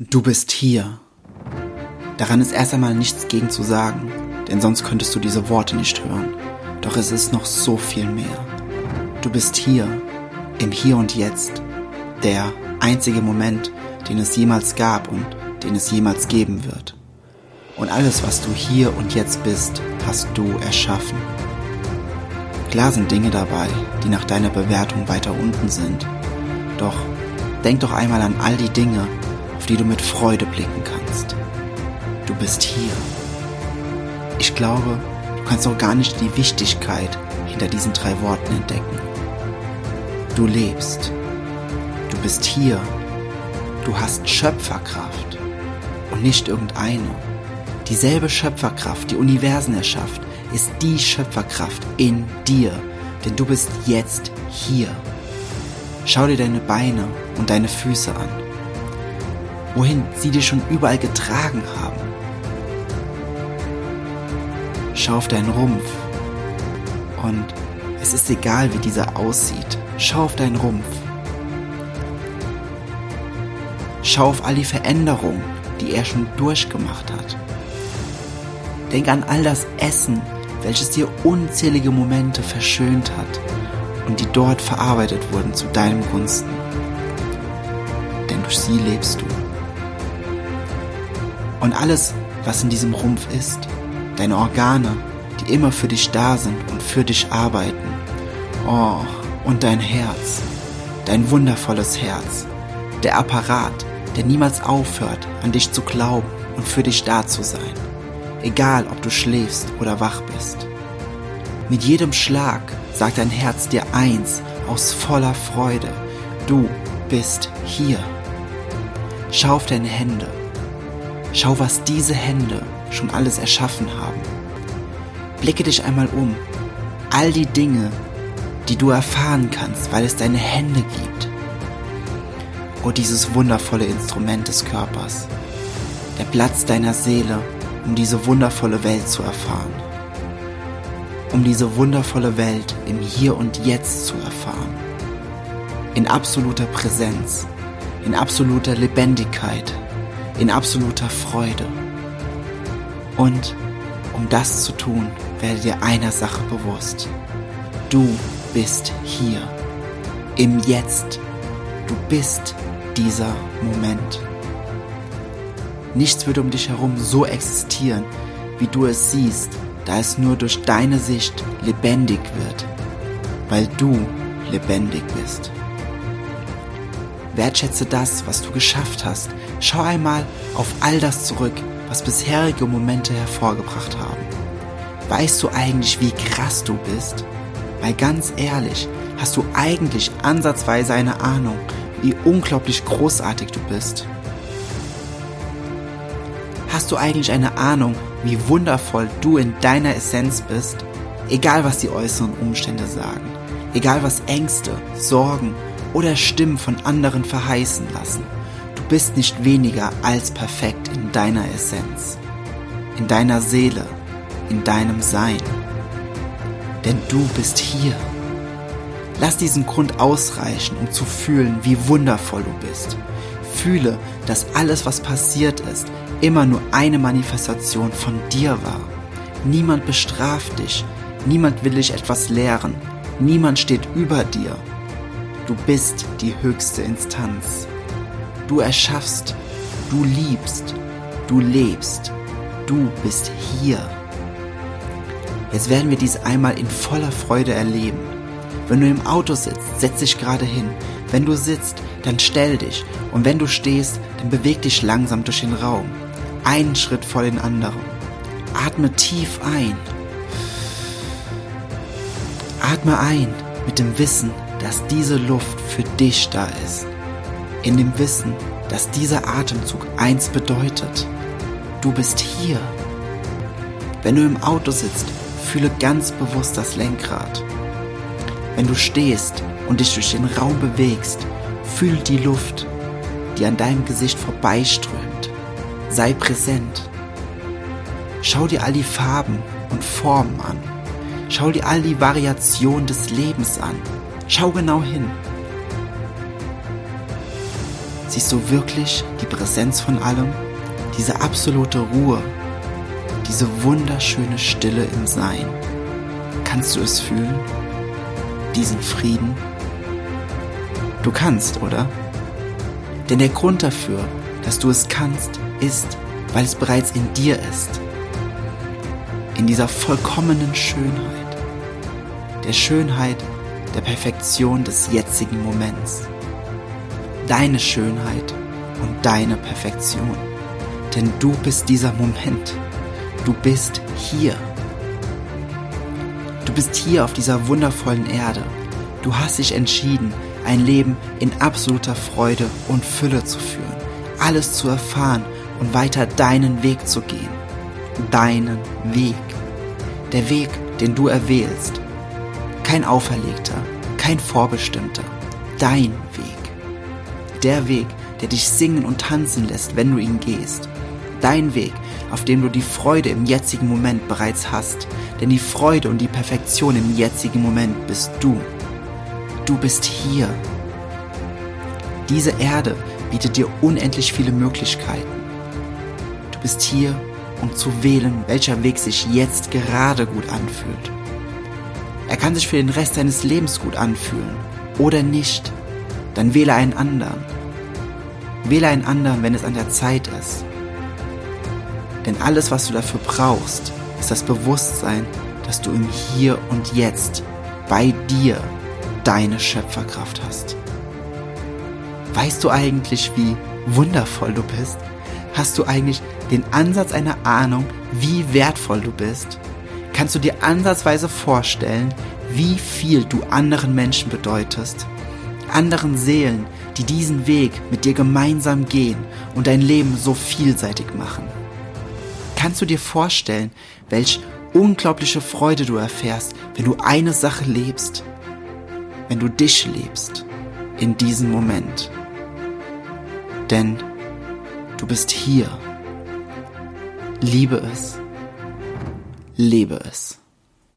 Du bist hier. Daran ist erst einmal nichts gegen zu sagen, denn sonst könntest du diese Worte nicht hören. Doch es ist noch so viel mehr. Du bist hier, im Hier und Jetzt, der einzige Moment, den es jemals gab und den es jemals geben wird. Und alles, was du hier und jetzt bist, hast du erschaffen. Klar sind Dinge dabei, die nach deiner Bewertung weiter unten sind. Doch denk doch einmal an all die Dinge, auf die du mit Freude blicken kannst. Du bist hier. Ich glaube, du kannst auch gar nicht die Wichtigkeit hinter diesen drei Worten entdecken. Du lebst. Du bist hier. Du hast Schöpferkraft. Und nicht irgendeine. Dieselbe Schöpferkraft, die Universen erschafft, ist die Schöpferkraft in dir. Denn du bist jetzt hier. Schau dir deine Beine und deine Füße an. Wohin sie dich schon überall getragen haben. Schau auf deinen Rumpf. Und es ist egal, wie dieser aussieht. Schau auf deinen Rumpf. Schau auf all die Veränderungen, die er schon durchgemacht hat. Denk an all das Essen, welches dir unzählige Momente verschönt hat und die dort verarbeitet wurden zu deinem Gunsten. Denn durch sie lebst du. Und alles, was in diesem Rumpf ist, deine Organe, die immer für dich da sind und für dich arbeiten. Oh, und dein Herz, dein wundervolles Herz, der Apparat, der niemals aufhört, an dich zu glauben und für dich da zu sein, egal ob du schläfst oder wach bist. Mit jedem Schlag sagt dein Herz dir eins aus voller Freude, du bist hier. Schau auf deine Hände. Schau, was diese Hände schon alles erschaffen haben. Blicke dich einmal um. All die Dinge, die du erfahren kannst, weil es deine Hände gibt. Oh, dieses wundervolle Instrument des Körpers. Der Platz deiner Seele, um diese wundervolle Welt zu erfahren. Um diese wundervolle Welt im Hier und Jetzt zu erfahren. In absoluter Präsenz, in absoluter Lebendigkeit, in absoluter Freude. Und um das zu tun, werde dir einer Sache bewusst. Du bist hier. Im Jetzt. Du bist dieser Moment. Nichts wird um dich herum so existieren, wie du es siehst, da es nur durch deine Sicht lebendig wird, weil du lebendig bist. Wertschätze das, was du geschafft hast. Schau einmal auf all das zurück, was bisherige Momente hervorgebracht haben. Weißt du eigentlich, wie krass du bist? Weil ganz ehrlich, hast du eigentlich ansatzweise eine Ahnung, wie unglaublich großartig du bist? Hast du eigentlich eine Ahnung, wie wundervoll du in deiner Essenz bist? Egal was die äußeren Umstände sagen, egal was Ängste, Sorgen oder Stimmen von anderen verheißen lassen. Du bist nicht weniger als perfekt in deiner Essenz, in deiner Seele, in deinem Sein. Denn du bist hier. Lass diesen Grund ausreichen, um zu fühlen, wie wundervoll du bist. Fühle, dass alles, was passiert ist, immer nur eine Manifestation von dir war. Niemand bestraft dich, niemand will dich etwas lehren, niemand steht über dir, Du bist die höchste Instanz. Du erschaffst, du liebst, du lebst, du bist hier. Jetzt werden wir dies einmal in voller Freude erleben. Wenn du im Auto sitzt, setz dich gerade hin. Wenn du sitzt, dann stell dich. Und wenn du stehst, dann beweg dich langsam durch den Raum. Einen Schritt vor den anderen. Atme tief ein. Atme ein mit dem Wissen, dass diese Luft für dich da ist. In dem Wissen, dass dieser Atemzug eins bedeutet. Du bist hier. Wenn du im Auto sitzt, fühle ganz bewusst das Lenkrad. Wenn du stehst und dich durch den Raum bewegst, fühl die Luft, die an deinem Gesicht vorbeiströmt. Sei präsent. Schau dir all die Farben und Formen an. Schau dir all die Variationen des Lebens an. Schau genau hin. Siehst du wirklich die Präsenz von allem? Diese absolute Ruhe, diese wunderschöne Stille im Sein. Kannst du es fühlen? Diesen Frieden? Du kannst, oder? Denn der Grund dafür, dass du es kannst, ist, weil es bereits in dir ist. In dieser vollkommenen Schönheit. Der Schönheit der Perfektion des jetzigen Moments. Deine Schönheit und deine Perfektion. Denn du bist dieser Moment. Du bist hier. Du bist hier auf dieser wundervollen Erde. Du hast dich entschieden, ein Leben in absoluter Freude und Fülle zu führen, alles zu erfahren und weiter deinen Weg zu gehen. Deinen Weg. Der Weg, den du erwählst. Kein auferlegter, kein vorbestimmter. Dein Weg. Der Weg, der dich singen und tanzen lässt, wenn du ihn gehst. Dein Weg, auf dem du die Freude im jetzigen Moment bereits hast. Denn die Freude und die Perfektion im jetzigen Moment bist du. Du bist hier. Diese Erde bietet dir unendlich viele Möglichkeiten. Du bist hier, um zu wählen, welcher Weg sich jetzt gerade gut anfühlt. Er kann sich für den Rest deines Lebens gut anfühlen oder nicht. Dann wähle einen anderen. Wähle einen anderen, wenn es an der Zeit ist. Denn alles, was du dafür brauchst, ist das Bewusstsein, dass du im Hier und Jetzt bei dir deine Schöpferkraft hast. Weißt du eigentlich, wie wundervoll du bist? Hast du eigentlich den Ansatz einer Ahnung, wie wertvoll du bist? Kannst du dir ansatzweise vorstellen, wie viel du anderen Menschen bedeutest? Anderen Seelen, die diesen Weg mit dir gemeinsam gehen und dein Leben so vielseitig machen. Kannst du dir vorstellen, welch unglaubliche Freude du erfährst, wenn du eine Sache lebst, wenn du dich lebst in diesem Moment. Denn du bist hier. Liebe es. Lebe es.